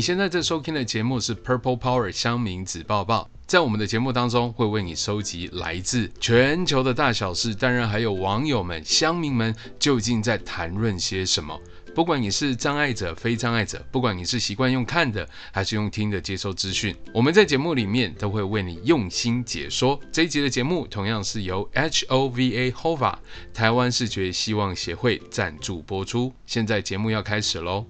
你现在在收听的节目是 Purple Power 香民子报报，在我们的节目当中会为你收集来自全球的大小事，当然还有网友们、乡民们究竟在谈论些什么。不管你是障碍者、非障碍者，不管你是习惯用看的还是用听的接收资讯，我们在节目里面都会为你用心解说。这一集的节目同样是由 HOVA HOVA 台湾视觉希望协会赞助播出。现在节目要开始喽。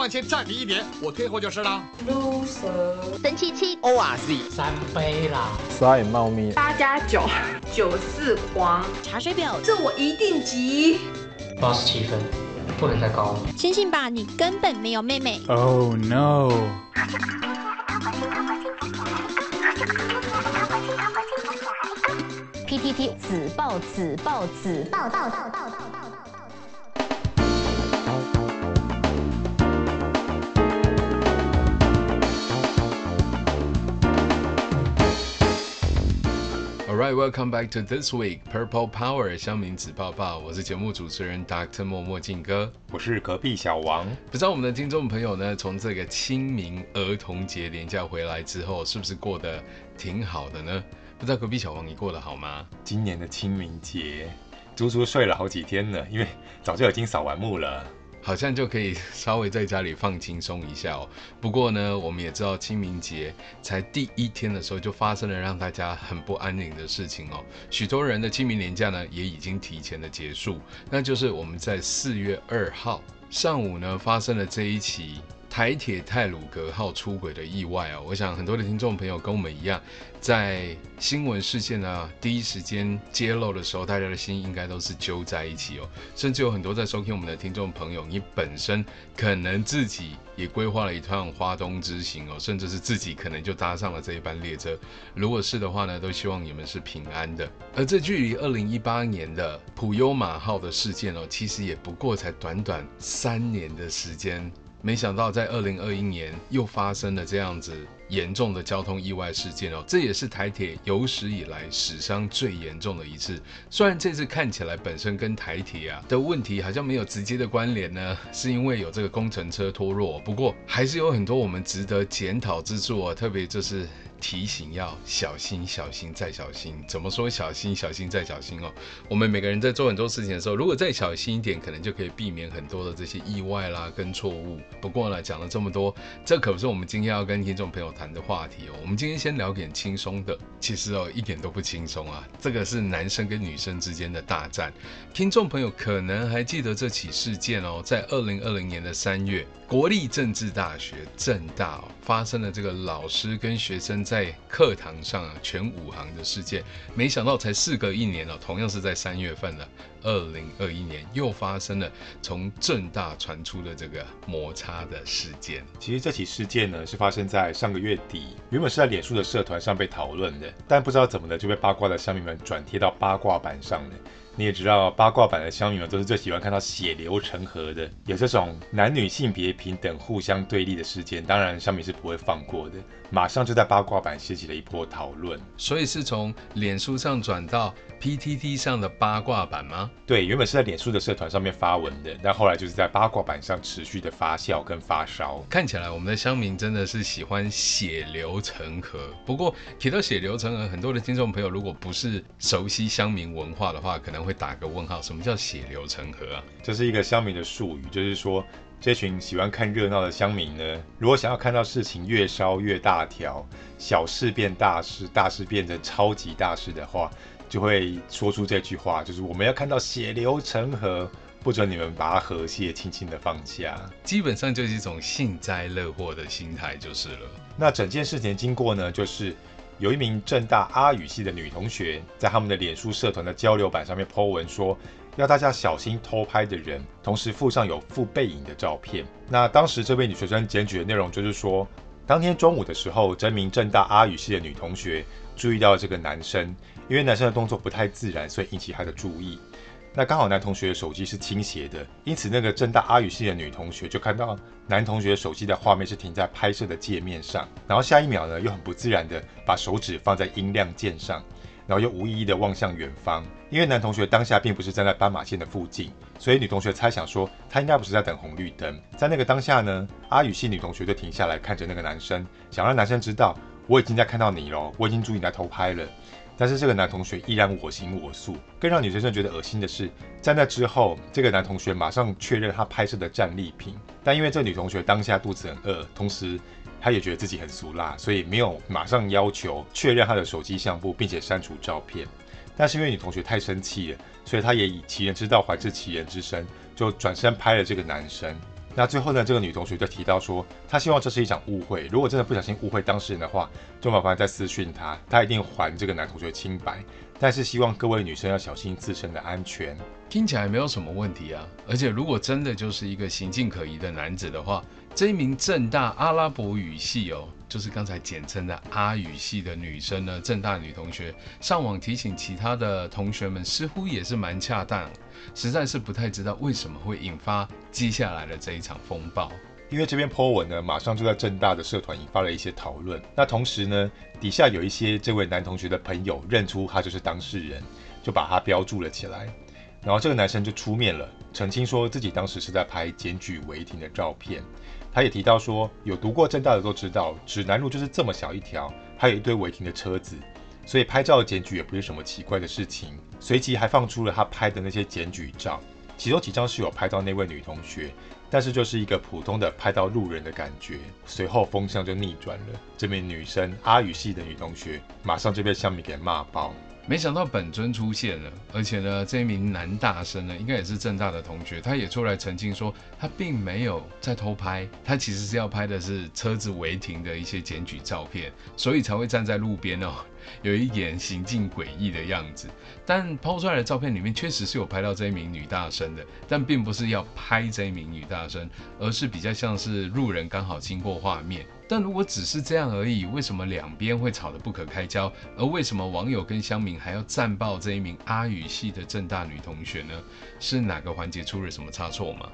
往前站你一点，我退后就是了。loser，神七七，ORZ，三杯啦，赛猫咪，八加九，九四黄，茶水表，这我一定急。八十七分，不能再高了。相信吧，你根本没有妹妹。Oh no。PTT 子报子报子报报报报。Alright, welcome back to this week Purple Power 香明子泡泡。我是节目主持人 Dr. 默默静哥，我是隔壁小王。不知道我们的听众朋友呢，从这个清明儿童节连假回来之后，是不是过得挺好的呢？不知道隔壁小王你过得好吗？今年的清明节足足睡了好几天呢，因为早就已经扫完墓了。好像就可以稍微在家里放轻松一下哦。不过呢，我们也知道清明节才第一天的时候，就发生了让大家很不安宁的事情哦。许多人的清明连假呢，也已经提前的结束。那就是我们在四月二号上午呢，发生了这一起。台铁太鲁阁号出轨的意外哦，我想很多的听众朋友跟我们一样，在新闻事件呢第一时间揭露的时候，大家的心应该都是揪在一起哦。甚至有很多在收听我们的听众朋友，你本身可能自己也规划了一趟花东之行哦，甚至是自己可能就搭上了这一班列车。如果是的话呢，都希望你们是平安的。而这距离二零一八年的普悠马号的事件哦，其实也不过才短短三年的时间。没想到在二零二一年又发生了这样子严重的交通意外事件哦，这也是台铁有史以来史上最严重的一次。虽然这次看起来本身跟台铁啊的问题好像没有直接的关联呢，是因为有这个工程车脱落，不过还是有很多我们值得检讨之处啊，特别就是。提醒要小心，小心再小心。怎么说小心，小心再小心哦？我们每个人在做很多事情的时候，如果再小心一点，可能就可以避免很多的这些意外啦跟错误。不过呢，讲了这么多，这可不是我们今天要跟听众朋友谈的话题哦。我们今天先聊点轻松的。其实哦，一点都不轻松啊。这个是男生跟女生之间的大战。听众朋友可能还记得这起事件哦，在二零二零年的三月，国立政治大学政大哦，发生了这个老师跟学生。在课堂上啊，全武行的事件，没想到才事隔一年哦，同样是在三月份的二零二一年，又发生了从政大传出的这个摩擦的事件。其实这起事件呢，是发生在上个月底，原本是在脸书的社团上被讨论的，但不知道怎么的就被八卦的乡民们转贴到八卦版上了。你也知道，八卦版的乡民们都是最喜欢看到血流成河的，有这种男女性别平等、互相对立的事件，当然乡民是不会放过的，马上就在八卦版掀起了一波讨论。所以是从脸书上转到 PTT 上的八卦版吗？对，原本是在脸书的社团上面发文的，但后来就是在八卦版上持续的发酵跟发烧。看起来我们的乡民真的是喜欢血流成河。不过提到血流成河，很多的听众朋友如果不是熟悉乡民文化的话，可能。会打个问号，什么叫血流成河啊？这是一个乡民的术语，就是说这群喜欢看热闹的乡民呢，如果想要看到事情越烧越大条，小事变大事，大事变成超级大事的话，就会说出这句话，就是我们要看到血流成河，不准你们把它河蟹轻轻的放下。基本上就是一种幸灾乐祸的心态就是了。那整件事情经过呢，就是。有一名正大阿语系的女同学，在他们的脸书社团的交流版上面 po 文说，要大家小心偷拍的人，同时附上有副背影的照片。那当时这位女学生检举的内容就是说，当天中午的时候，真名正大阿语系的女同学注意到这个男生，因为男生的动作不太自然，所以引起她的注意。那刚好男同学的手机是倾斜的，因此那个正大阿语系的女同学就看到男同学手机的画面是停在拍摄的界面上，然后下一秒呢又很不自然的把手指放在音量键上。然后又无意义地望向远方。因为男同学当下并不是站在斑马线的附近，所以女同学猜想说他应该不是在等红绿灯。在那个当下呢，阿语系女同学就停下来看着那个男生，想让男生知道我已经在看到你了，我已经注意你在偷拍了。但是这个男同学依然我行我素。更让女生觉得恶心的是，在那之后，这个男同学马上确认他拍摄的战利品。但因为这女同学当下肚子很饿，同时她也觉得自己很俗辣，所以没有马上要求确认他的手机相簿，并且删除照片。但是因为女同学太生气了，所以她也以其人之道还治其人之身，就转身拍了这个男生。那最后呢，这个女同学就提到说，她希望这是一场误会，如果真的不小心误会当事人的话，就麻烦再私讯她，她一定还这个男同学清白。但是希望各位女生要小心自身的安全。听起来没有什么问题啊，而且如果真的就是一个行径可疑的男子的话，这一名政大阿拉伯语系哦，就是刚才简称的阿语系的女生呢，政大女同学上网提醒其他的同学们，似乎也是蛮恰当，实在是不太知道为什么会引发接下来的这一场风暴。因为这篇 po 文呢，马上就在政大的社团引发了一些讨论。那同时呢，底下有一些这位男同学的朋友认出他就是当事人，就把他标注了起来。然后这个男生就出面了，澄清说自己当时是在拍检举违停的照片。他也提到说，有读过正大的都知道，指南路就是这么小一条，还有一堆违停的车子，所以拍照检举也不是什么奇怪的事情。随即还放出了他拍的那些检举照，其中几张是有拍到那位女同学，但是就是一个普通的拍到路人的感觉。随后风向就逆转了，这名女生阿语系的女同学马上就被香米给骂爆。没想到本尊出现了，而且呢，这一名男大生呢，应该也是正大的同学，他也出来澄清说，他并没有在偷拍，他其实是要拍的是车子违停的一些检举照片，所以才会站在路边哦，有一点行径诡异的样子。但抛出来的照片里面确实是有拍到这一名女大生的，但并不是要拍这一名女大生，而是比较像是路人刚好经过画面。但如果只是这样而已，为什么两边会吵得不可开交？而为什么网友跟乡民还要战爆这一名阿语系的正大女同学呢？是哪个环节出了什么差错吗？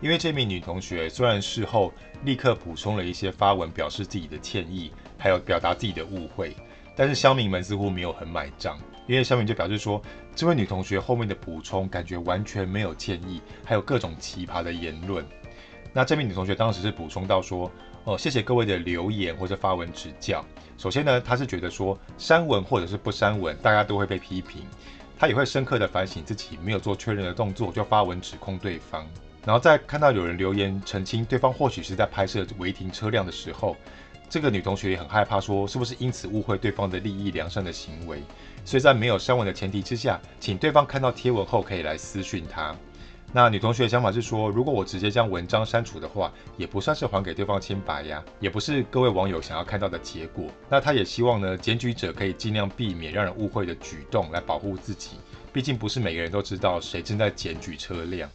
因为这名女同学虽然事后立刻补充了一些发文，表示自己的歉意，还有表达自己的误会，但是乡民们似乎没有很买账，因为乡民就表示说，这位女同学后面的补充感觉完全没有歉意，还有各种奇葩的言论。那这名女同学当时是补充到说。哦，谢谢各位的留言或者发文指教。首先呢，他是觉得说删文或者是不删文，大家都会被批评。他也会深刻的反省自己没有做确认的动作就发文指控对方。然后在看到有人留言澄清对方或许是在拍摄违停车辆的时候，这个女同学也很害怕说是不是因此误会对方的利益良善的行为。所以在没有删文的前提之下，请对方看到贴文后可以来私讯他。那女同学的想法是说，如果我直接将文章删除的话，也不算是还给对方清白呀，也不是各位网友想要看到的结果。那她也希望呢，检举者可以尽量避免让人误会的举动，来保护自己。毕竟不是每个人都知道谁正在检举车辆。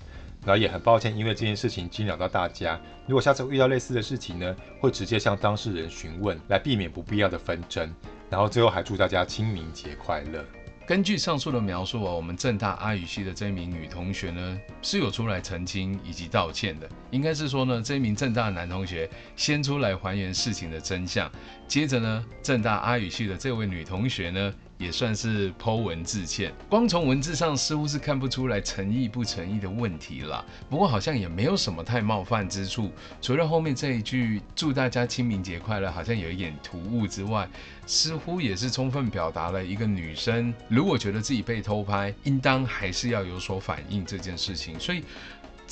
然后也很抱歉，因为这件事情惊扰到大家。如果下次遇到类似的事情呢，会直接向当事人询问，来避免不必要的纷争。然后最后还祝大家清明节快乐。根据上述的描述啊，我们正大阿语系的这名女同学呢，是有出来澄清以及道歉的。应该是说呢，这名正大男同学先出来还原事情的真相，接着呢，正大阿语系的这位女同学呢。也算是剖文致歉，光从文字上似乎是看不出来诚意不诚意的问题啦。不过好像也没有什么太冒犯之处，除了后面这一句“祝大家清明节快乐”好像有一点突兀之外，似乎也是充分表达了一个女生如果觉得自己被偷拍，应当还是要有所反应这件事情。所以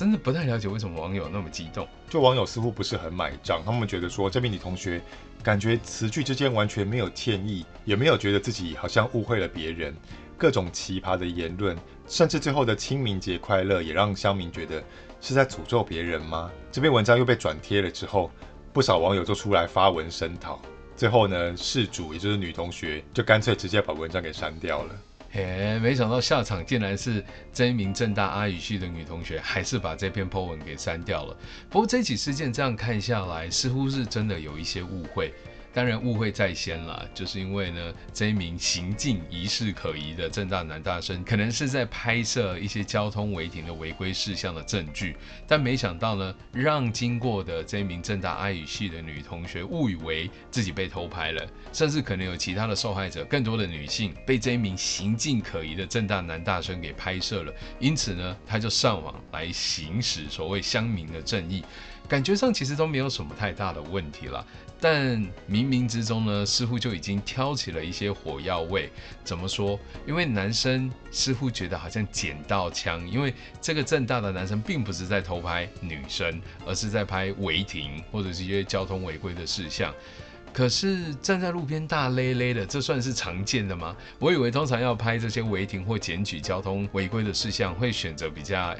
真的不太了解为什么网友那么激动。就网友似乎不是很买账，他们觉得说这名女同学。感觉词句之间完全没有歉意，也没有觉得自己好像误会了别人，各种奇葩的言论，甚至最后的清明节快乐也让乡民觉得是在诅咒别人吗？这篇文章又被转贴了之后，不少网友就出来发文声讨，最后呢，事主也就是女同学就干脆直接把文章给删掉了。嘿，没想到下场竟然是这一名正大阿语系的女同学，还是把这篇 po 文给删掉了。不过这起事件这样看下来，似乎是真的有一些误会。当然误会在先了，就是因为呢，这一名行径疑似可疑的正大男大生，可能是在拍摄一些交通违停的违规事项的证据，但没想到呢，让经过的这一名正大阿语系的女同学误以为自己被偷拍了，甚至可能有其他的受害者，更多的女性被这一名行径可疑的正大男大生给拍摄了，因此呢，他就上网来行使所谓乡民的正义，感觉上其实都没有什么太大的问题了。但冥冥之中呢，似乎就已经挑起了一些火药味。怎么说？因为男生似乎觉得好像捡到枪，因为这个正大的男生并不是在偷拍女生，而是在拍违停或者是一些交通违规的事项。可是站在路边大咧咧的，这算是常见的吗？我以为通常要拍这些违停或检举交通违规的事项，会选择比较。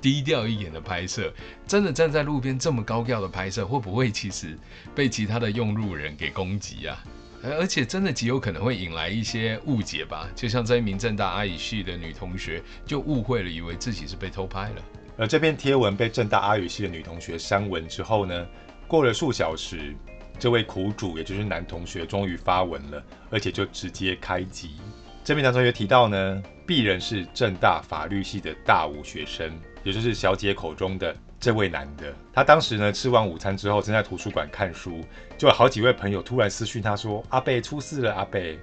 低调一点的拍摄，真的站在路边这么高调的拍摄，会不会其实被其他的用路人给攻击啊？而且真的极有可能会引来一些误解吧？就像这一名政大阿语系的女同学就误会了，以为自己是被偷拍了。而这篇贴文被政大阿语系的女同学删文之后呢，过了数小时，这位苦主也就是男同学终于发文了，而且就直接开机。这名男同学提到呢，敝人是政大法律系的大五学生。也就是小姐口中的这位男的，他当时呢吃完午餐之后，正在图书馆看书，就有好几位朋友突然私讯他说：“阿贝出事了，阿贝。”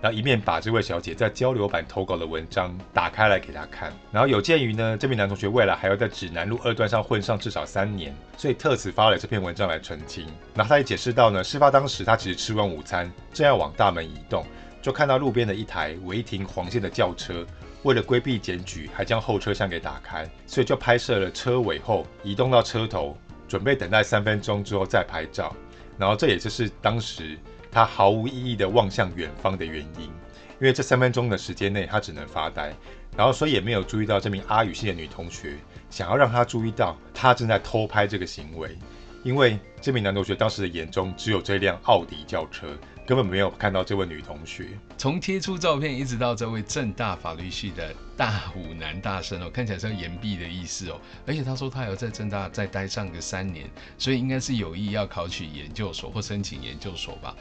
然后一面把这位小姐在交流版投稿的文章打开来给他看。然后有鉴于呢，这名男同学未来还要在指南路二段上混上至少三年，所以特此发了这篇文章来澄清。然后他也解释到呢，事发当时他其实吃完午餐，正要往大门移动，就看到路边的一台违停黄线的轿车。为了规避检举，还将后车厢给打开，所以就拍摄了车尾后移动到车头，准备等待三分钟之后再拍照。然后这也就是当时他毫无意义的望向远方的原因，因为这三分钟的时间内他只能发呆，然后所以也没有注意到这名阿语系的女同学想要让他注意到他正在偷拍这个行为，因为这名男同学当时的眼中只有这辆奥迪轿车。根本没有看到这位女同学。从贴出照片一直到这位政大法律系的大五男大生哦，看起来像岩壁的意思哦。而且他说他要在政大再待上个三年，所以应该是有意要考取研究所或申请研究所吧。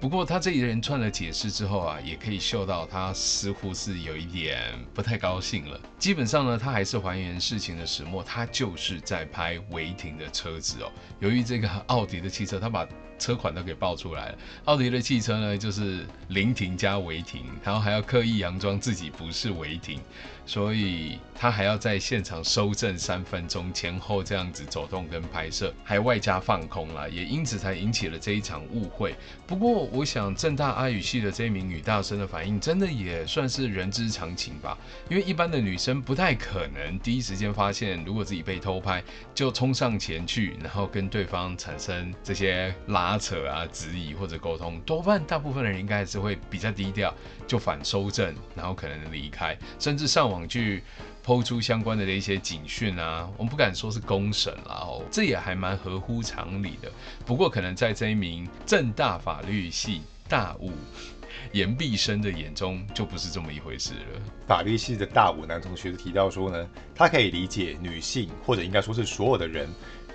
不过他这一连串的解释之后啊，也可以嗅到他似乎是有一点不太高兴了。基本上呢，他还是还原事情的始末，他就是在拍违停的车子哦。由于这个奥迪的汽车，他把车款都给爆出来了。奥迪的汽车呢，就是临停加违停，然后还要刻意佯装自己不是违停，所以他还要在现场搜证三分钟，前后这样子走动跟拍摄，还外加放空啦，也因此才引起了这一场误会。不过我想正大阿语系的这一名女大生的反应，真的也算是人之常情吧，因为一般的女生不太可能第一时间发现，如果自己被偷拍，就冲上前去，然后跟对方产生这些拉。拉扯啊、质疑或者沟通，多半大部分人应该是会比较低调，就反收正，然后可能离开，甚至上网去抛出相关的一些警讯啊。我们不敢说是公审啦，哦，这也还蛮合乎常理的。不过，可能在这一名政大法律系大五 延毕生的眼中，就不是这么一回事了。法律系的大五男同学提到说呢，他可以理解女性，或者应该说是所有的人。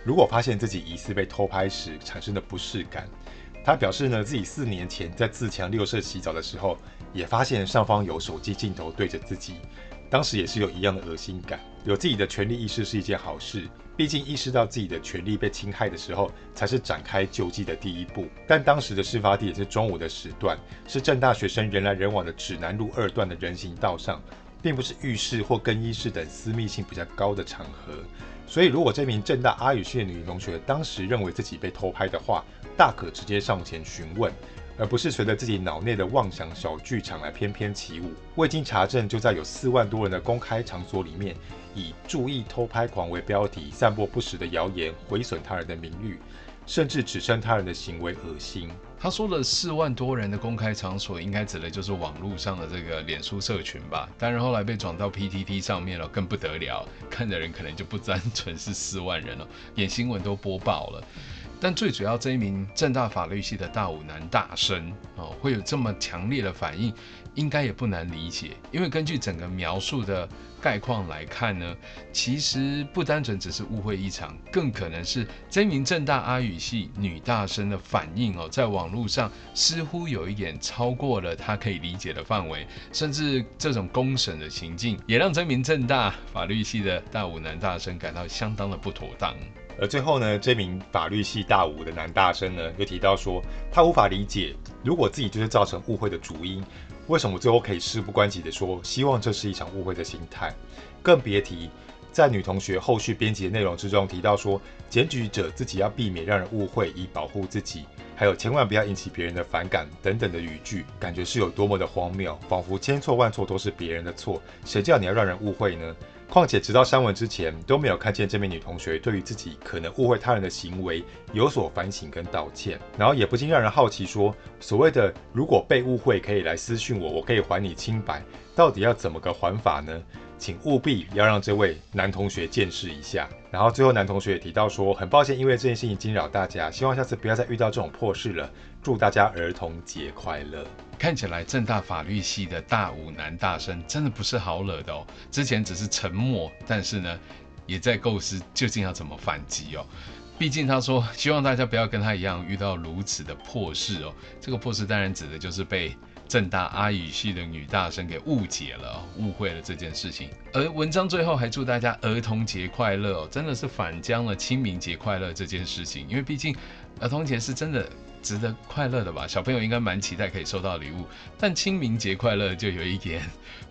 如果发现自己疑似被偷拍时产生的不适感，他表示呢，自己四年前在自强六社洗澡的时候，也发现上方有手机镜头对着自己，当时也是有一样的恶心感。有自己的权利意识是一件好事，毕竟意识到自己的权利被侵害的时候，才是展开救济的第一步。但当时的事发地也是中午的时段，是正大学生人来人往的指南路二段的人行道上，并不是浴室或更衣室等私密性比较高的场合。所以，如果这名正大阿语系的女同学当时认为自己被偷拍的话，大可直接上前询问，而不是随着自己脑内的妄想小剧场来翩翩起舞。未经查证，就在有四万多人的公开场所里面，以“注意偷拍狂”为标题，散播不实的谣言，毁损他人的名誉。甚至指称他人的行为恶心。他说的四万多人的公开场所，应该指的就是网络上的这个脸书社群吧？当然后来被转到 PTT 上面了，更不得了，看的人可能就不单纯是四万人了，连新闻都播报了。但最主要这一名政大法律系的大五男大生哦，会有这么强烈的反应，应该也不难理解。因为根据整个描述的概况来看呢，其实不单纯只是误会一场，更可能是这名正大阿语系女大生的反应哦，在网络上似乎有一点超过了他可以理解的范围，甚至这种公审的情境，也让这名正大法律系的大五男大生感到相当的不妥当。而最后呢，这名法律系大五的男大生呢，又提到说，他无法理解，如果自己就是造成误会的主因，为什么最后可以事不关己的说，希望这是一场误会的心态，更别提在女同学后续编辑的内容之中提到说，检举者自己要避免让人误会，以保护自己，还有千万不要引起别人的反感等等的语句，感觉是有多么的荒谬，仿佛千错万错都是别人的错，谁叫你要让人误会呢？况且，直到删文之前都没有看见这名女同学对于自己可能误会他人的行为有所反省跟道歉，然后也不禁让人好奇说，所谓的如果被误会可以来私讯我，我可以还你清白，到底要怎么个还法呢？请务必要让这位男同学见识一下。然后最后男同学也提到说，很抱歉因为这件事情惊扰大家，希望下次不要再遇到这种破事了。祝大家儿童节快乐。看起来正大法律系的大五男大生真的不是好惹的哦。之前只是沉默，但是呢，也在构思究竟要怎么反击哦。毕竟他说希望大家不要跟他一样遇到如此的破事哦。这个破事当然指的就是被正大阿语系的女大生给误解了、误会了这件事情。而文章最后还祝大家儿童节快乐哦，真的是反将了清明节快乐这件事情，因为毕竟儿童节是真的。值得快乐的吧，小朋友应该蛮期待可以收到礼物。但清明节快乐就有一点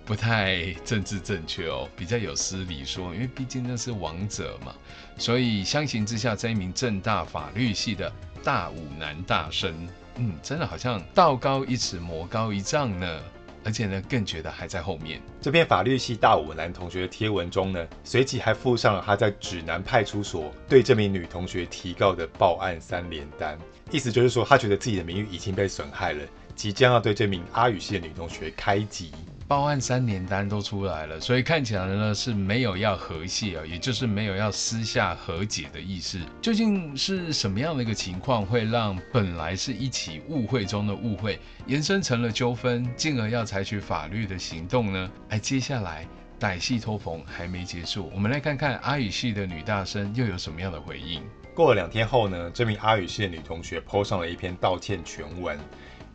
不太政治正确哦，比较有失礼说，因为毕竟那是亡者嘛。所以相形之下，这一名正大法律系的大五男大生，嗯，真的好像道高一尺，魔高一丈呢。而且呢，更觉得还在后面。这篇法律系大五男同学的贴文中呢，随即还附上了他在指南派出所对这名女同学提告的报案三联单，意思就是说，他觉得自己的名誉已经被损害了，即将要对这名阿语系的女同学开击。报案三年单都出来了，所以看起来呢是没有要和解啊，也就是没有要私下和解的意思。究竟是什么样的一个情况，会让本来是一起误会中的误会延伸成了纠纷，进而要采取法律的行动呢？哎，接下来歹戏拖棚还没结束，我们来看看阿语系的女大生又有什么样的回应。过了两天后呢，这名阿语系的女同学 PO 上了一篇道歉全文，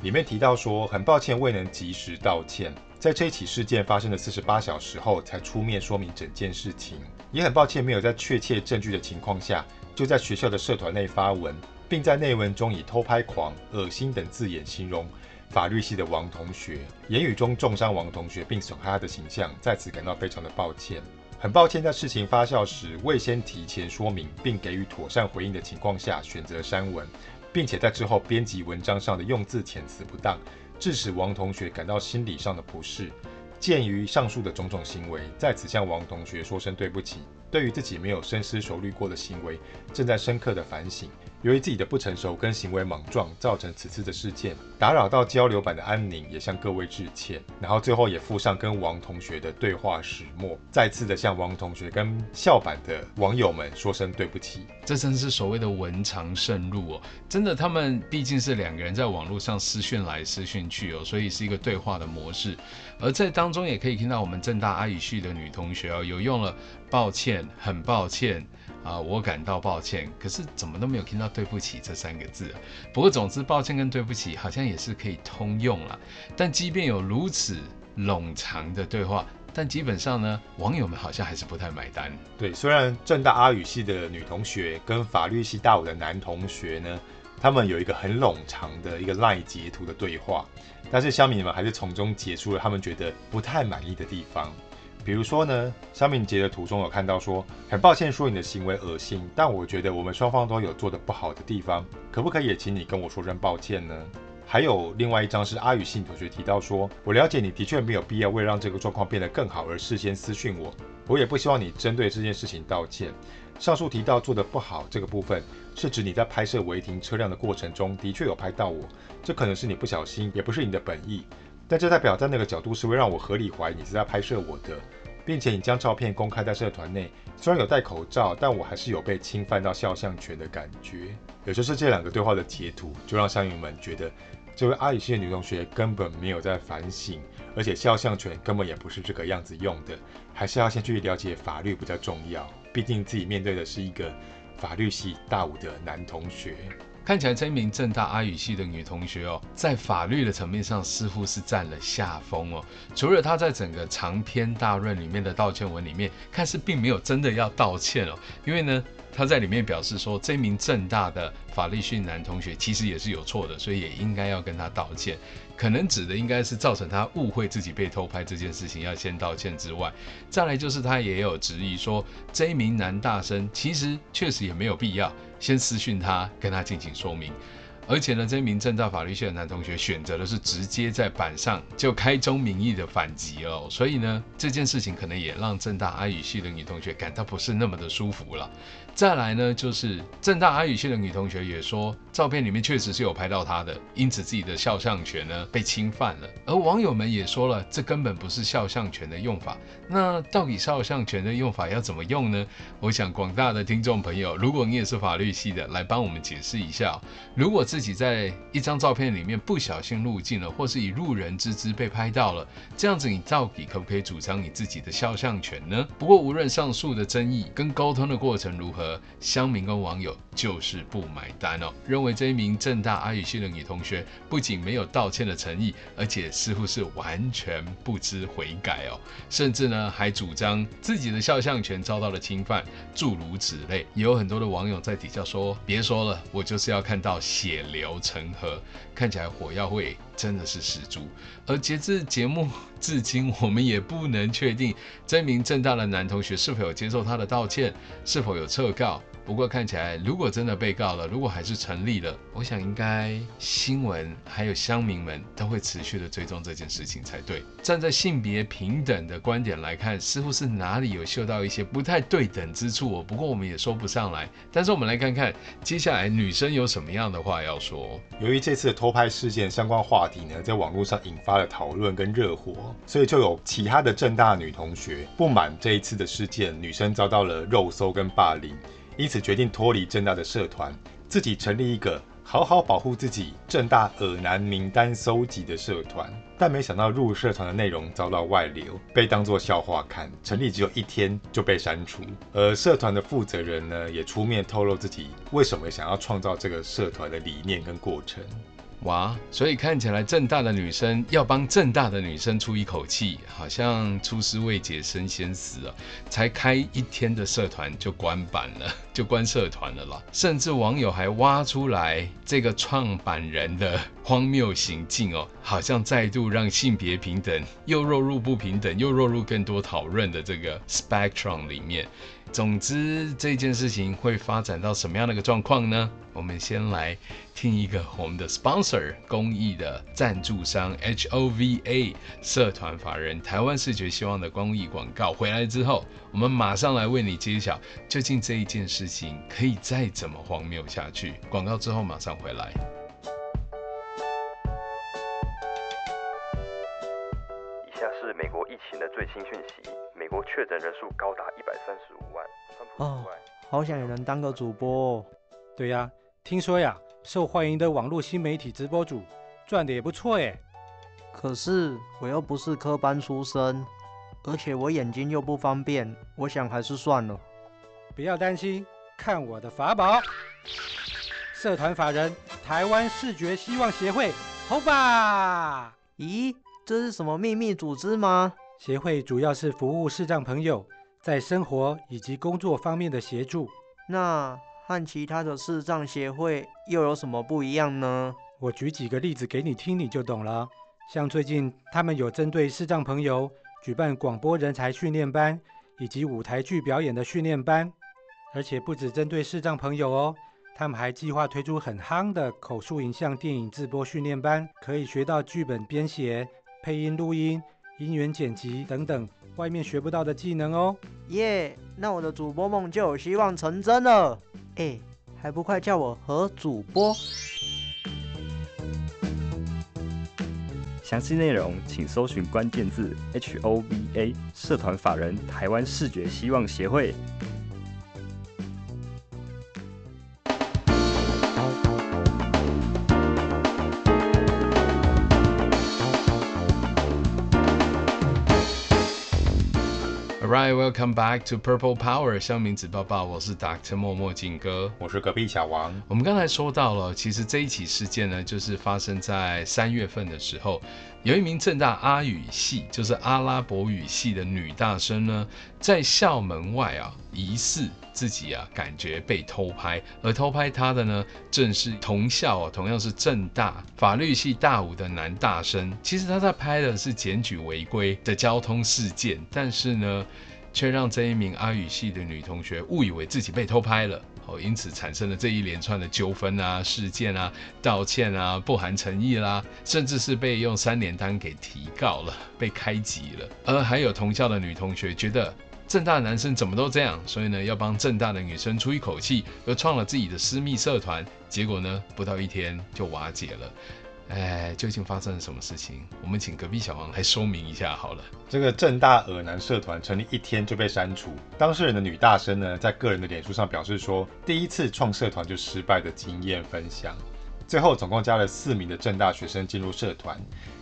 里面提到说很抱歉未能及时道歉。在这一起事件发生的四十八小时后，才出面说明整件事情，也很抱歉没有在确切证据的情况下，就在学校的社团内发文，并在内文中以偷拍狂、恶心等字眼形容法律系的王同学，言语中重伤王同学并损害他的形象，在此感到非常的抱歉，很抱歉在事情发酵时未先提前说明并给予妥善回应的情况下选择删文，并且在之后编辑文章上的用字遣词不当。致使王同学感到心理上的不适。鉴于上述的种种行为，在此向王同学说声对不起。对于自己没有深思熟虑过的行为，正在深刻的反省。由于自己的不成熟跟行为莽撞，造成此次的事件，打扰到交流版的安宁，也向各位致歉。然后最后也附上跟王同学的对话始末，再次的向王同学跟校版的网友们说声对不起。这真是所谓的文长慎入哦，真的，他们毕竟是两个人在网络上私讯来私讯去哦，所以是一个对话的模式。而在当中也可以听到我们正大阿语系的女同学哦，有用了抱歉，很抱歉。啊，我感到抱歉，可是怎么都没有听到对不起这三个字啊。不过总之，抱歉跟对不起好像也是可以通用了。但即便有如此冗长的对话，但基本上呢，网友们好像还是不太买单。对，虽然政大阿语系的女同学跟法律系大五的男同学呢，他们有一个很冗长的一个赖截图的对话，但是乡民们还是从中解出了他们觉得不太满意的地方。比如说呢，乡民截的图中有看到说，很抱歉说你的行为恶心，但我觉得我们双方都有做得不好的地方，可不可以也请你跟我说声抱歉呢？还有另外一张是阿宇信同学提到说，我了解你的确没有必要为让这个状况变得更好而事先私讯我，我也不希望你针对这件事情道歉。上述提到做得不好这个部分，是指你在拍摄违停车辆的过程中的确有拍到我，这可能是你不小心，也不是你的本意。但这代表在那个角度是会让我合理怀疑你是在拍摄我的。并且你将照片公开在社团内，虽然有戴口罩，但我还是有被侵犯到肖像权的感觉。也就是这两个对话的截图，就让乡民们觉得这位阿语系的女同学根本没有在反省，而且肖像权根本也不是这个样子用的，还是要先去了解法律比较重要。毕竟自己面对的是一个法律系大五的男同学。看起来这名正大阿语系的女同学哦，在法律的层面上似乎是占了下风哦。除了她在整个长篇大论里面的道歉文里面，看似并没有真的要道歉哦，因为呢，她在里面表示说，这名正大的法律系男同学其实也是有错的，所以也应该要跟他道歉。可能指的应该是造成他误会自己被偷拍这件事情要先道歉之外，再来就是他也有质疑说，这一名男大生其实确实也没有必要先私讯他跟他进行说明，而且呢，这一名正大法律系的男同学选择的是直接在板上就开宗明义的反击哦，所以呢，这件事情可能也让正大阿语系的女同学感到不是那么的舒服了。再来呢，就是正大阿语系的女同学也说，照片里面确实是有拍到她的，因此自己的肖像权呢被侵犯了。而网友们也说了，这根本不是肖像权的用法。那到底肖像权的用法要怎么用呢？我想广大的听众朋友，如果你也是法律系的，来帮我们解释一下。如果自己在一张照片里面不小心入镜了，或是以路人之姿被拍到了，这样子你到底可不可以主张你自己的肖像权呢？不过无论上述的争议跟沟通的过程如何，乡民跟网友就是不买单哦，认为这一名正大阿语系的女同学不仅没有道歉的诚意，而且似乎是完全不知悔改哦，甚至呢还主张自己的肖像权遭到了侵犯，诸如此类。也有很多的网友在底下说：“别说了，我就是要看到血流成河。”看起来火药味真的是十足。而截至节目至今，我们也不能确定这名正大的男同学是否有接受他的道歉，是否有撤告。不过看起来，如果真的被告了，如果还是成立了，我想应该新闻还有乡民们都会持续的追踪这件事情才对。站在性别平等的观点来看，似乎是哪里有嗅到一些不太对等之处哦。不过我们也说不上来。但是我们来看看接下来女生有什么样的话要说。由于这次的偷拍事件相关话题呢，在网络上引发了讨论跟热火，所以就有其他的正大女同学不满这一次的事件，女生遭到了肉搜跟霸凌。因此决定脱离正大的社团，自己成立一个好好保护自己正大恶男名单搜集的社团。但没想到入社团的内容遭到外流，被当作笑话看。成立只有一天就被删除，而社团的负责人呢，也出面透露自己为什么想要创造这个社团的理念跟过程。哇，所以看起来正大的女生要帮正大的女生出一口气，好像出师未捷身先死啊！才开一天的社团就关板了，就关社团了啦。甚至网友还挖出来这个创办人的荒谬行径哦，好像再度让性别平等又落入不平等，又落入更多讨论的这个 spectrum 里面。总之，这件事情会发展到什么样的一个状况呢？我们先来听一个我们的 sponsor 公益的赞助商 HOVA 社团法人台湾视觉希望的公益广告。回来之后，我们马上来为你揭晓，究竟这一件事情可以再怎么荒谬下去。广告之后马上回来。以下是美国疫情的最新讯息。美国确诊人数高达一百三十五万。哦，好想有人当个主播哦。对呀，听说呀，受欢迎的网络新媒体直播主赚的也不错耶。可是我又不是科班出身，而且我眼睛又不方便，我想还是算了。不要担心，看我的法宝！社团法人台湾视觉希望协会，好吧？咦，这是什么秘密组织吗？协会主要是服务视障朋友在生活以及工作方面的协助。那和其他的视障协会又有什么不一样呢？我举几个例子给你听，你就懂了。像最近他们有针对视障朋友举办广播人才训练班以及舞台剧表演的训练班，而且不只针对视障朋友哦，他们还计划推出很夯的口述影像电影制播训练班，可以学到剧本编写、配音录音。音源剪辑等等，外面学不到的技能哦。耶，那我的主播梦就有希望成真了。哎，还不快叫我何主播？详细内容请搜寻关键字 HOVA 社团法人台湾视觉希望协会。Alright, welcome back to Purple Power 香明子抱抱，我是 Dr. 默默金哥，我是隔壁小王。我们刚才说到了，其实这一起事件呢，就是发生在三月份的时候，有一名正大阿语系，就是阿拉伯语系的女大生呢，在校门外啊，疑似自己啊感觉被偷拍，而偷拍她的呢，正是同校啊，同样是正大法律系大五的男大生。其实他在拍的是检举违规的交通事件，但是呢，却让这一名阿语系的女同学误以为自己被偷拍了，哦，因此产生了这一连串的纠纷啊、事件啊、道歉啊、不含诚意啦，甚至是被用三联单给提告了，被开籍了。而还有同校的女同学觉得正大男生怎么都这样，所以呢要帮正大的女生出一口气，又创了自己的私密社团，结果呢不到一天就瓦解了。哎，究竟发生了什么事情？我们请隔壁小王来说明一下好了。这个正大恶男社团成立一天就被删除，当事人的女大生呢，在个人的脸书上表示说，第一次创社团就失败的经验分享。最后总共加了四名的正大学生进入社团，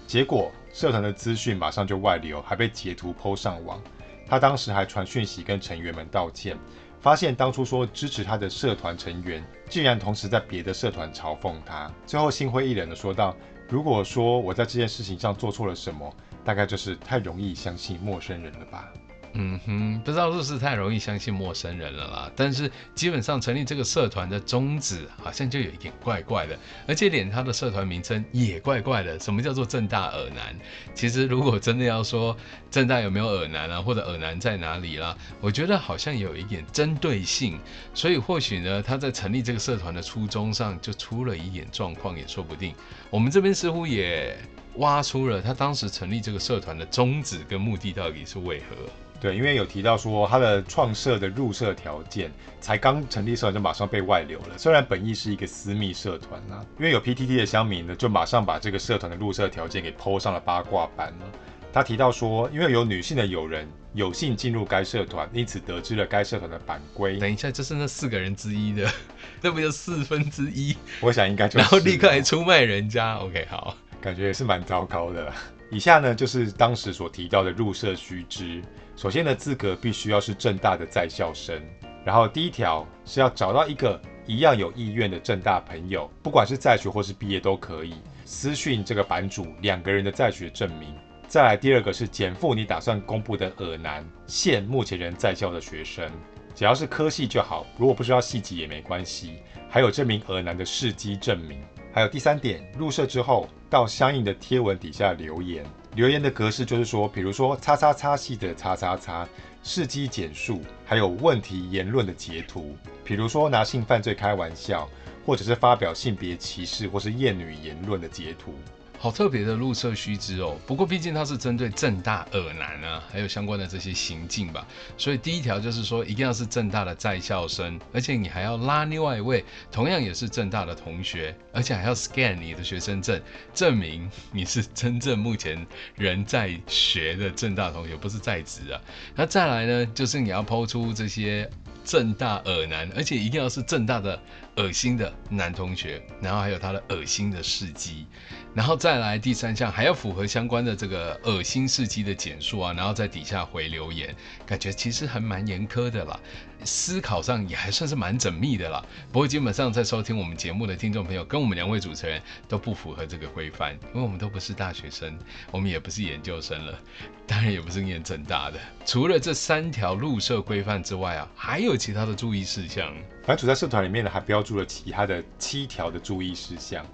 结果社团的资讯马上就外流，还被截图 PO 上网。他当时还传讯息跟成员们道歉。发现当初说支持他的社团成员，竟然同时在别的社团嘲讽他。最后心灰意冷的说道：“如果说我在这件事情上做错了什么，大概就是太容易相信陌生人了吧。”嗯哼，不知道是不是太容易相信陌生人了啦。但是基本上成立这个社团的宗旨好像就有一点怪怪的，而且连他的社团名称也怪怪的。什么叫做正大耳男？其实如果真的要说正大有没有耳男啊，或者耳男在哪里啦，我觉得好像有一点针对性。所以或许呢，他在成立这个社团的初衷上就出了一点状况也说不定。我们这边似乎也挖出了他当时成立这个社团的宗旨跟目的到底是为何。对，因为有提到说他的创社的入社条件才刚成立社团就马上被外流了。虽然本意是一个私密社团啊，因为有 PTT 的乡民呢，就马上把这个社团的入社条件给 PO 上了八卦版了。他提到说，因为有女性的友人有幸进入该社团，因此得知了该社团的版规。等一下，就是那四个人之一的，那不就四分之一？我想应该就是。然后立刻还出卖人家。OK，好，感觉也是蛮糟糕的。以下呢，就是当时所提到的入社须知。首先的资格必须要是正大的在校生，然后第一条是要找到一个一样有意愿的正大朋友，不管是在学或是毕业都可以，私讯这个版主两个人的在学证明。再来第二个是减负你打算公布的恶男，现目前人在校的学生，只要是科系就好，如果不知道细节也没关系，还有这名恶男的事迹证明。还有第三点，入社之后到相应的贴文底下留言。留言的格式就是说，比如说叉叉叉系的叉叉叉事迹简述，还有问题言论的截图，比如说拿性犯罪开玩笑，或者是发表性别歧视或是厌女言论的截图。好特别的入社须知哦，不过毕竟它是针对正大恶男啊，还有相关的这些行径吧，所以第一条就是说一定要是正大的在校生，而且你还要拉另外一位同样也是正大的同学，而且还要 scan 你的学生证，证明你是真正目前人在学的正大同学，不是在职啊。那再来呢，就是你要抛出这些正大耳男，而且一定要是正大的恶心的男同学，然后还有他的恶心的事迹。然后再来第三项，还要符合相关的这个恶心事迹的简述啊，然后在底下回留言，感觉其实还蛮严苛的啦，思考上也还算是蛮缜密的啦。不过基本上在收听我们节目的听众朋友，跟我们两位主持人都不符合这个规范，因为我们都不是大学生，我们也不是研究生了，当然也不是念正大的。除了这三条入社规范之外啊，还有其他的注意事项。版主在社团里面呢，还标注了其他的七条的注意事项。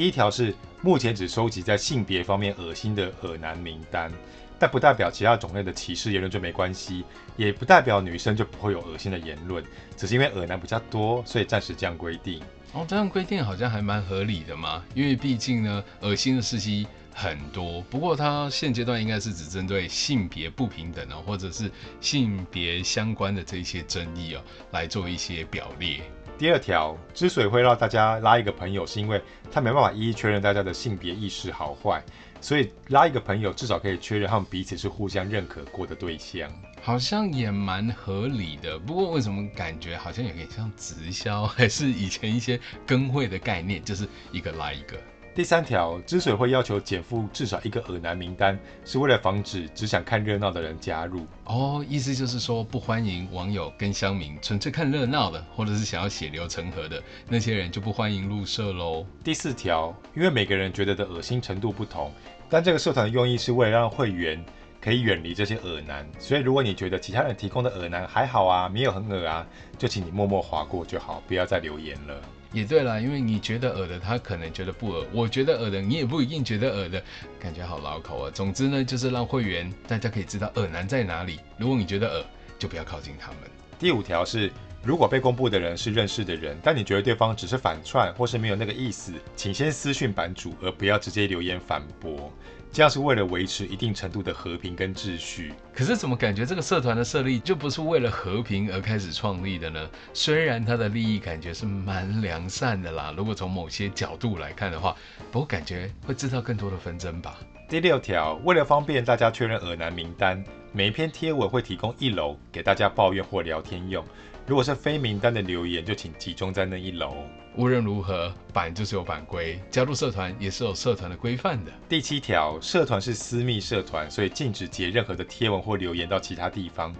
第一条是目前只收集在性别方面恶心的恶男名单，但不代表其他种类的歧视言论就没关系，也不代表女生就不会有恶心的言论，只是因为恶男比较多，所以暂时这样规定。哦，这样规定好像还蛮合理的嘛，因为毕竟呢，恶心的事迹很多。不过它现阶段应该是只针对性别不平等啊，或者是性别相关的这些争议哦，来做一些表列。第二条之所以会让大家拉一个朋友，是因为他没办法一一确认大家的性别意识好坏，所以拉一个朋友至少可以确认他们彼此是互相认可过的对象，好像也蛮合理的。不过为什么感觉好像有点像直销，还是以前一些跟会的概念，就是一个拉一个。第三条之所以会要求减负至少一个恶男名单，是为了防止只想看热闹的人加入。哦，意思就是说不欢迎网友跟乡民纯粹看热闹的，或者是想要血流成河的那些人就不欢迎入社喽。第四条，因为每个人觉得的恶心程度不同，但这个社团的用意是为了让会员可以远离这些恶男，所以如果你觉得其他人提供的恶男还好啊，没有很恶啊，就请你默默划过就好，不要再留言了。也对啦，因为你觉得恶的，他可能觉得不恶；我觉得恶的，你也不一定觉得恶的，感觉好绕口啊。总之呢，就是让会员大家可以知道恶男在哪里。如果你觉得恶，就不要靠近他们。第五条是，如果被公布的人是认识的人，但你觉得对方只是反串或是没有那个意思，请先私讯版主，而不要直接留言反驳。这样是为了维持一定程度的和平跟秩序。可是怎么感觉这个社团的设立就不是为了和平而开始创立的呢？虽然它的利益感觉是蛮良善的啦，如果从某些角度来看的话，不过感觉会制造更多的纷争吧。第六条，为了方便大家确认耳男名单，每一篇贴文会提供一楼给大家抱怨或聊天用。如果是非名单的留言，就请集中在那一楼。无论如何，版就是有版规，加入社团也是有社团的规范的。第七条，社团是私密社团，所以禁止截任何的贴文或留言到其他地方。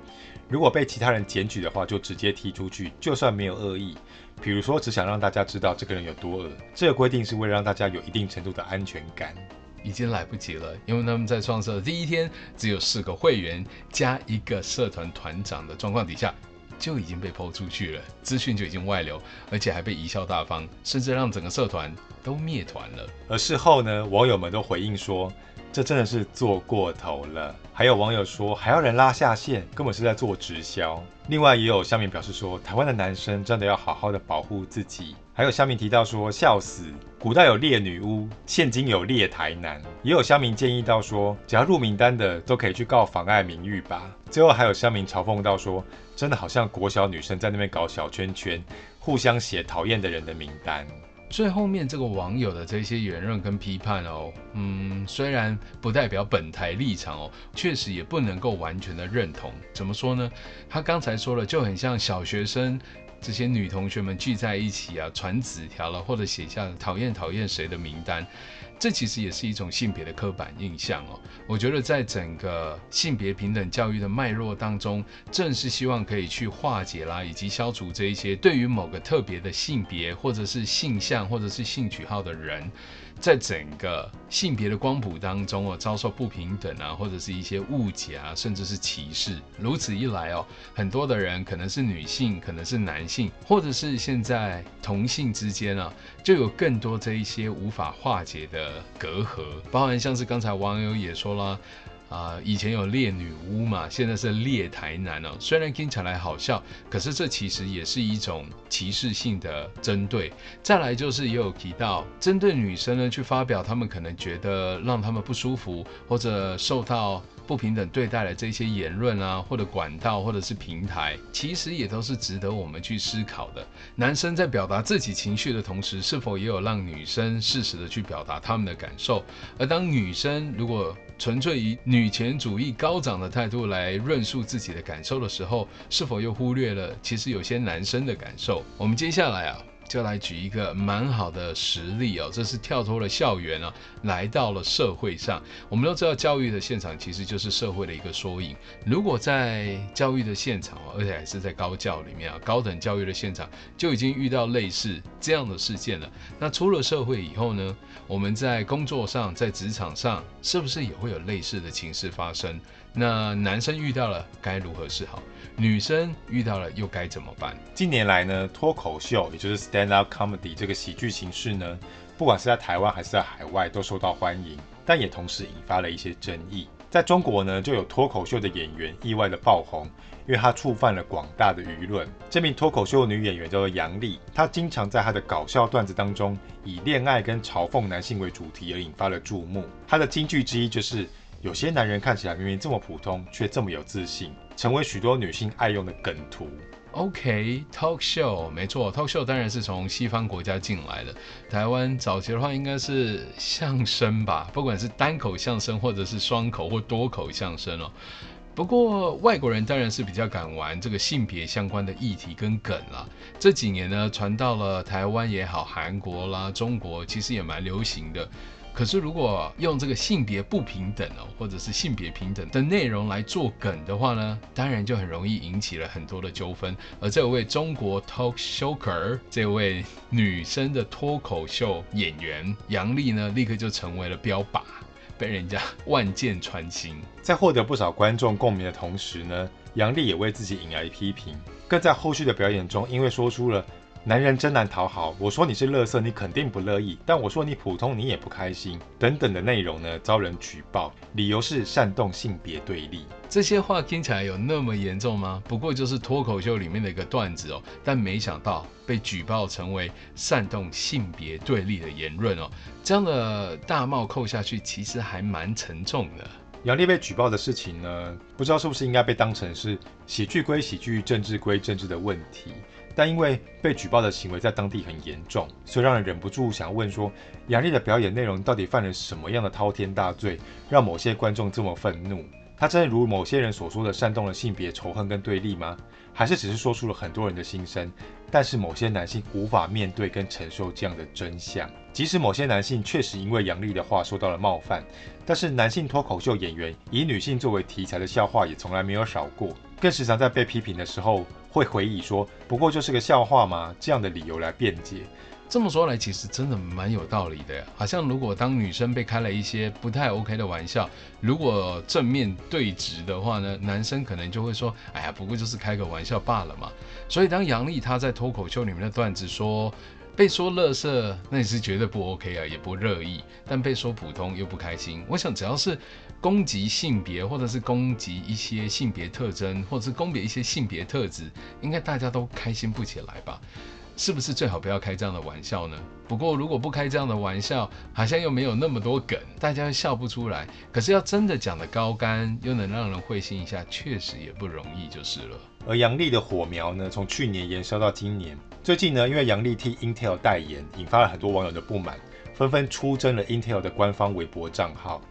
如果被其他人检举的话，就直接踢出去，就算没有恶意。比如说，只想让大家知道这个人有多恶。这个规定是为了让大家有一定程度的安全感。已经来不及了，因为他们在创设的第一天只有四个会员加一个社团团长的状况底下。就已经被抛出去了，资讯就已经外流，而且还被贻笑大方，甚至让整个社团都灭团了。而事后呢，网友们都回应说，这真的是做过头了。还有网友说，还要人拉下线，根本是在做直销。另外也有乡民表示说，台湾的男生真的要好好的保护自己。还有乡民提到说，笑死，古代有烈女巫，现今有烈台男。也有乡民建议到说，只要入名单的都可以去告妨碍名誉吧。最后还有乡民嘲讽到说，真的好像国小女生在那边搞小圈圈，互相写讨厌的人的名单。最后面这个网友的这些言论跟批判哦，嗯，虽然不代表本台立场哦，确实也不能够完全的认同。怎么说呢？他刚才说了，就很像小学生。这些女同学们聚在一起啊，传纸条了，或者写下讨厌讨厌谁的名单，这其实也是一种性别的刻板印象哦。我觉得在整个性别平等教育的脉络当中，正是希望可以去化解啦，以及消除这一些对于某个特别的性别或者是性向或者是性取号的人。在整个性别的光谱当中哦，遭受不平等啊，或者是一些误解啊，甚至是歧视。如此一来哦，很多的人可能是女性，可能是男性，或者是现在同性之间啊，就有更多这一些无法化解的隔阂。包含像是刚才网友也说了。啊、以前有烈女巫嘛，现在是烈台男哦。虽然听起来好笑，可是这其实也是一种歧视性的针对。再来就是也有提到，针对女生呢去发表他们可能觉得让他们不舒服或者受到不平等对待的这些言论啊，或者管道或者是平台，其实也都是值得我们去思考的。男生在表达自己情绪的同时，是否也有让女生适时的去表达他们的感受？而当女生如果纯粹以女权主义高涨的态度来论述自己的感受的时候，是否又忽略了其实有些男生的感受？我们接下来啊。就来举一个蛮好的实例哦，这是跳脱了校园啊，来到了社会上。我们都知道，教育的现场其实就是社会的一个缩影。如果在教育的现场，而且还是在高教里面啊，高等教育的现场就已经遇到类似这样的事件了。那出了社会以后呢，我们在工作上，在职场上，是不是也会有类似的情势发生？那男生遇到了该如何是好？女生遇到了又该怎么办？近年来呢，脱口秀也就是 stand up comedy 这个喜剧形式呢，不管是在台湾还是在海外都受到欢迎，但也同时引发了一些争议。在中国呢，就有脱口秀的演员意外的爆红，因为他触犯了广大的舆论。这名脱口秀女演员叫做杨农，她经常在她的搞笑段子当中以恋爱跟嘲讽男性为主题而引发了注目。她的金句之一就是。有些男人看起来明明这么普通，却这么有自信，成为许多女性爱用的梗图。OK，talk show，没错，talk show 当然是从西方国家进来的。台湾早期的话应该是相声吧，不管是单口相声或者是双口或多口相声哦。不过外国人当然是比较敢玩这个性别相关的议题跟梗啦。这几年呢，传到了台湾也好，韩国啦、中国，其实也蛮流行的。可是，如果用这个性别不平等哦，或者是性别平等的内容来做梗的话呢，当然就很容易引起了很多的纠纷。而这位中国 talk shower 这位女生的脱口秀演员杨丽呢，立刻就成为了标靶，被人家万箭穿心。在获得不少观众共鸣的同时呢，杨丽也为自己引来批评，更在后续的表演中，因为说出了。男人真难讨好。我说你是垃圾，你肯定不乐意；但我说你普通，你也不开心。等等的内容呢，遭人举报，理由是煽动性别对立。这些话听起来有那么严重吗？不过就是脱口秀里面的一个段子哦。但没想到被举报成为煽动性别对立的言论哦。这样的大帽扣下去，其实还蛮沉重的。杨丽被举报的事情呢，不知道是不是应该被当成是喜剧归喜剧，政治归政治的问题。但因为被举报的行为在当地很严重，所以让人忍不住想问说：杨丽的表演内容到底犯了什么样的滔天大罪，让某些观众这么愤怒？他真的如某些人所说的煽动了性别仇恨跟对立吗？还是只是说出了很多人的心声？但是某些男性无法面对跟承受这样的真相。即使某些男性确实因为杨丽的话受到了冒犯，但是男性脱口秀演员以女性作为题材的笑话也从来没有少过，更时常在被批评的时候。会回忆说，不过就是个笑话吗？这样的理由来辩解。这么说来，其实真的蛮有道理的。好像如果当女生被开了一些不太 OK 的玩笑，如果正面对质的话呢，男生可能就会说：“哎呀，不过就是开个玩笑罢了嘛。”所以当杨笠她在脱口秀里面的段子说。被说垃圾，那也是绝对不 OK 啊，也不乐意。但被说普通又不开心。我想只要是攻击性别，或者是攻击一些性别特征，或者是攻击一些性别特质，应该大家都开心不起来吧？是不是最好不要开这样的玩笑呢？不过如果不开这样的玩笑，好像又没有那么多梗，大家又笑不出来。可是要真的讲得高干，又能让人会心一下，确实也不容易，就是了。而杨丽的火苗呢，从去年延烧到今年。最近呢，因为杨丽替 Intel 代言，引发了很多网友的不满，纷纷出征了 Intel 的官方微博账号。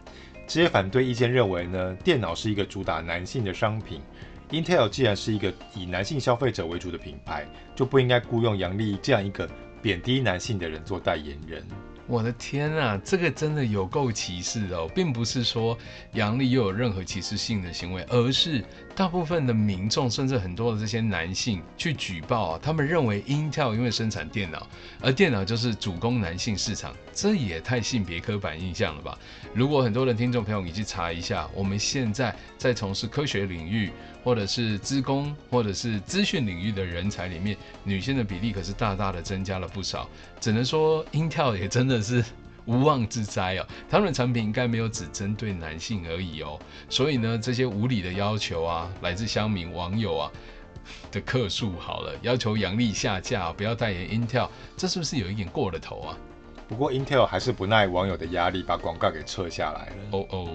这些反对意见认为呢，电脑是一个主打男性的商品，Intel 既然是一个以男性消费者为主的品牌，就不应该雇佣杨丽这样一个贬低男性的人做代言人。我的天啊，这个真的有够歧视哦，并不是说杨丽又有任何歧视性的行为，而是大部分的民众，甚至很多的这些男性去举报啊，他们认为 Intel 因为生产电脑，而电脑就是主攻男性市场，这也太性别刻板印象了吧？如果很多的听众朋友你去查一下，我们现在在从事科学领域，或者是资工，或者是资讯领域的人才里面，女性的比例可是大大的增加了不少。只能说 Intel 也真的是无妄之灾哦，他们的产品应该没有只针对男性而已哦。所以呢，这些无理的要求啊，来自乡民网友啊的客诉，好了，要求杨丽下架，不要代言 Intel，这是不是有一点过了头啊？不过 Intel 还是不耐网友的压力，把广告给撤下来了。哦哦，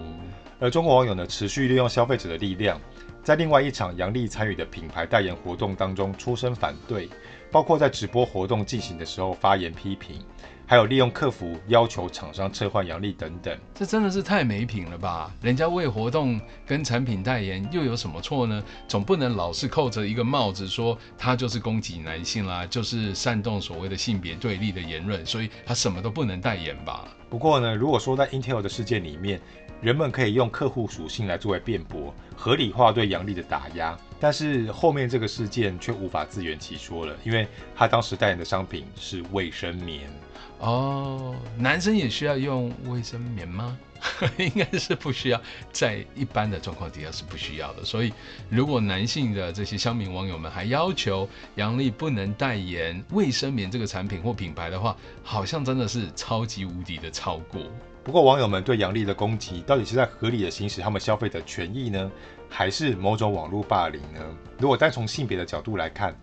而中国网友呢，持续利用消费者的力量。在另外一场杨丽参与的品牌代言活动当中出声反对，包括在直播活动进行的时候发言批评，还有利用客服要求厂商撤换杨丽等等。这真的是太没品了吧？人家为活动跟产品代言又有什么错呢？总不能老是扣着一个帽子说他就是攻击男性啦，就是煽动所谓的性别对立的言论，所以他什么都不能代言吧？不过呢，如果说在 Intel 的事件里面，人们可以用客户属性来作为辩驳，合理化对杨丽的打压，但是后面这个事件却无法自圆其说了，因为他当时代言的商品是卫生棉。哦，男生也需要用卫生棉吗？应该是不需要，在一般的状况底下是不需要的。所以，如果男性的这些乡民网友们还要求杨丽不能代言卫生棉这个产品或品牌的话，好像真的是超级无敌的超过。不过，网友们对杨丽的攻击，到底是在合理的行使他们消费的权益呢，还是某种网络霸凌呢？如果单从性别的角度来看，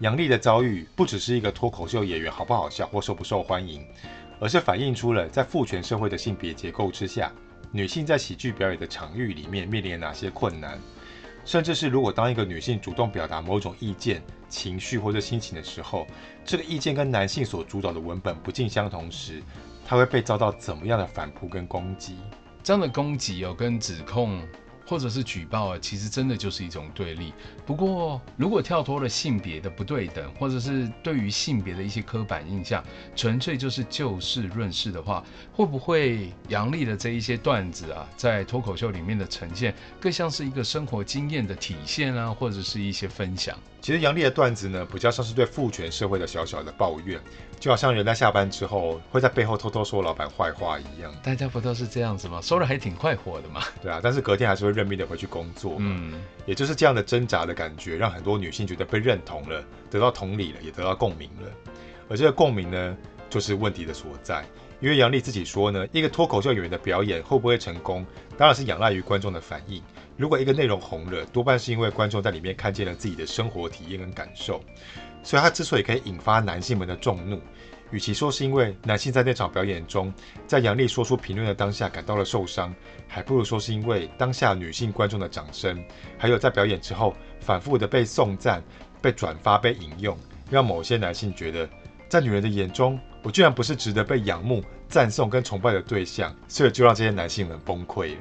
杨丽的遭遇不只是一个脱口秀演员好不好笑或受不受欢迎，而是反映出了在父权社会的性别结构之下，女性在喜剧表演的场域里面面临哪些困难。甚至是如果当一个女性主动表达某种意见、情绪或者心情的时候，这个意见跟男性所主导的文本不尽相同时，她会被遭到怎么样的反扑跟攻击？这样的攻击哦，跟指控。或者是举报啊，其实真的就是一种对立。不过，如果跳脱了性别的不对等，或者是对于性别的一些刻板印象，纯粹就是就事论事的话，会不会杨丽的这一些段子啊，在脱口秀里面的呈现，更像是一个生活经验的体现啊，或者是一些分享？其实杨丽的段子呢，比较像是对父权社会的小小的抱怨，就好像人在下班之后会在背后偷偷说老板坏话一样。大家不都是这样子吗？说的还挺快活的嘛。对啊，但是隔天还是会认命的回去工作。嗯，也就是这样的挣扎的感觉，让很多女性觉得被认同了，得到同理了，也得到共鸣了。而这个共鸣呢，就是问题的所在。因为杨丽自己说呢，一个脱口秀演员的表演会不会成功，当然是仰赖于观众的反应。如果一个内容红了，多半是因为观众在里面看见了自己的生活体验跟感受，所以他之所以可以引发男性们的众怒，与其说是因为男性在那场表演中，在杨丽说出评论的当下感到了受伤，还不如说是因为当下女性观众的掌声，还有在表演之后反复的被送赞、被转发、被引用，让某些男性觉得，在女人的眼中，我居然不是值得被仰慕、赞颂跟崇拜的对象，所以就让这些男性们崩溃了。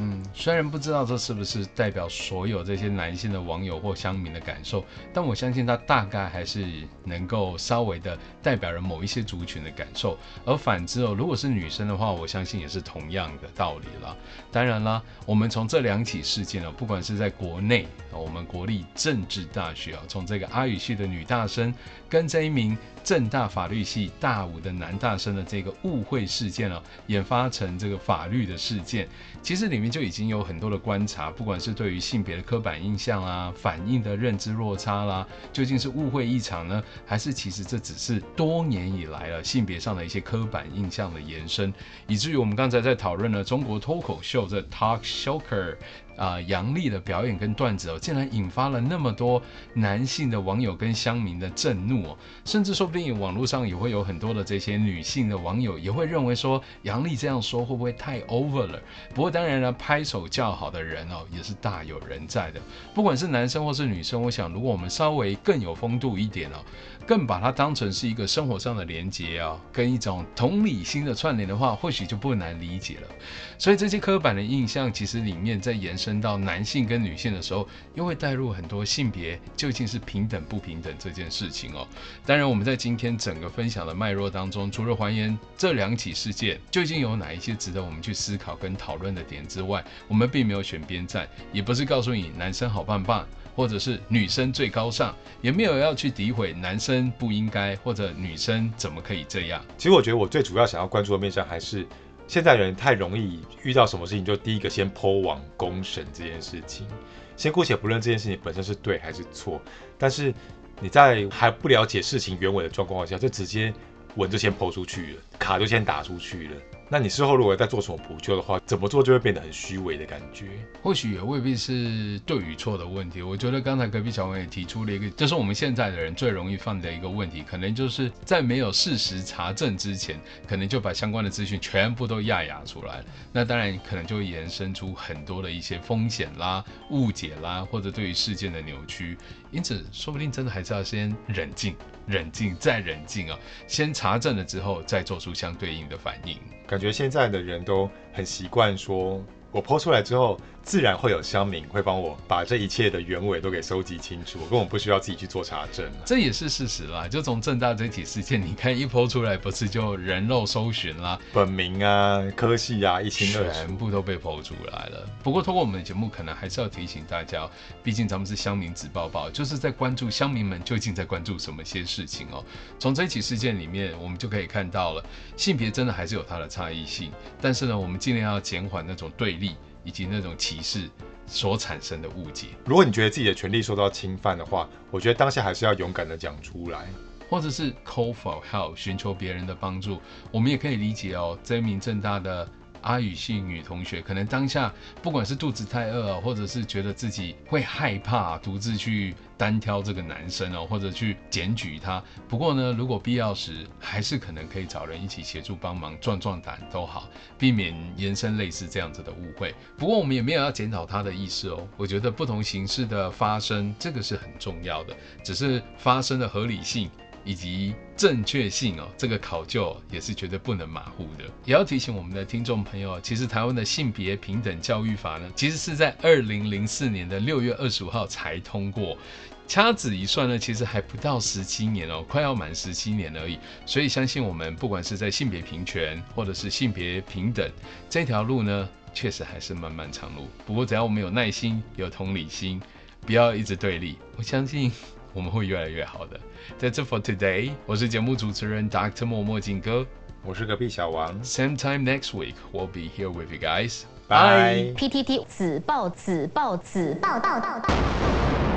嗯，虽然不知道这是不是代表所有这些男性的网友或乡民的感受，但我相信他大概还是能够稍微的代表了某一些族群的感受。而反之哦，如果是女生的话，我相信也是同样的道理了。当然啦，我们从这两起事件哦，不管是在国内，我们国立政治大学啊，从这个阿语系的女大生跟这一名政大法律系大五的男大生的这个误会事件啊，演发成这个法律的事件，其实里面。就已经有很多的观察，不管是对于性别的刻板印象啊，反应的认知落差啦，究竟是误会一场呢，还是其实这只是多年以来了性别上的一些刻板印象的延伸，以至于我们刚才在讨论了中国脱口秀的 Talk Shocker。啊、呃，杨丽的表演跟段子哦，竟然引发了那么多男性的网友跟乡民的震怒哦，甚至说不定网络上也会有很多的这些女性的网友也会认为说，杨丽这样说会不会太 over 了？不过当然了，拍手叫好的人哦，也是大有人在的。不管是男生或是女生，我想如果我们稍微更有风度一点哦，更把它当成是一个生活上的连接啊、跟一种同理心的串联的话，或许就不难理解了。所以这些刻板的印象，其实里面在延伸。到男性跟女性的时候，又会带入很多性别究竟是平等不平等这件事情哦。当然，我们在今天整个分享的脉络当中，除了还原这两起事件究竟有哪一些值得我们去思考跟讨论的点之外，我们并没有选边站，也不是告诉你男生好棒棒，或者是女生最高尚，也没有要去诋毁男生不应该或者女生怎么可以这样。其实我觉得我最主要想要关注的面向还是。现在人太容易遇到什么事情就第一个先抛网公审这件事情，先姑且不论这件事情本身是对还是错，但是你在还不了解事情原委的状况下，就直接文就先抛出去了，卡就先打出去了。那你事后如果再做什么补救的话，怎么做就会变得很虚伪的感觉。或许也未必是对与错的问题。我觉得刚才隔壁小王也提出了一个，就是我们现在的人最容易犯的一个问题，可能就是在没有事实查证之前，可能就把相关的资讯全部都压压出来。那当然可能就会延伸出很多的一些风险啦、误解啦，或者对于事件的扭曲。因此，说不定真的还是要先冷静、冷静再冷静啊！先查证了之后，再做出相对应的反应。感觉现在的人都很习惯说，我泼出来之后。自然会有乡民会帮我把这一切的原委都给收集清楚，我根本不需要自己去做查证。这也是事实啦。就从正大这起事件，你看一 po 出来，不是就人肉搜寻啦，本名啊、科系啊，一清二楚，全部都被 po 出来了。不过，通过我们的节目，可能还是要提醒大家，毕竟咱们是乡民子报报，就是在关注乡民们究竟在关注什么些事情哦。从这起事件里面，我们就可以看到了，性别真的还是有它的差异性，但是呢，我们尽量要减缓那种对立。以及那种歧视所产生的误解。如果你觉得自己的权利受到侵犯的话，我觉得当下还是要勇敢的讲出来，或者是 call for help，寻求别人的帮助。我们也可以理解哦，这名正大的阿语系女同学，可能当下不管是肚子太饿，或者是觉得自己会害怕独自去单挑这个男生哦，或者去检举他。不过呢，如果必要时，还是可能可以找人一起协助帮忙，壮壮胆都好，避免延伸类似这样子的误会。不过我们也没有要检讨他的意思哦。我觉得不同形式的发生，这个是很重要的，只是发生的合理性。以及正确性哦，这个考究也是绝对不能马虎的。也要提醒我们的听众朋友，其实台湾的性别平等教育法呢，其实是在二零零四年的六月二十五号才通过。掐指一算呢，其实还不到十七年哦，快要满十七年而已。所以相信我们，不管是在性别平权或者是性别平等这条路呢，确实还是漫漫长路。不过只要我们有耐心、有同理心，不要一直对立，我相信。我们会越来越好的。That's it for today。我是节目主持人 Dr. 莫墨镜哥，我是隔壁小王。Same time next week, we'll be here with you guys. Bye. PTT 子报子报子报报报道。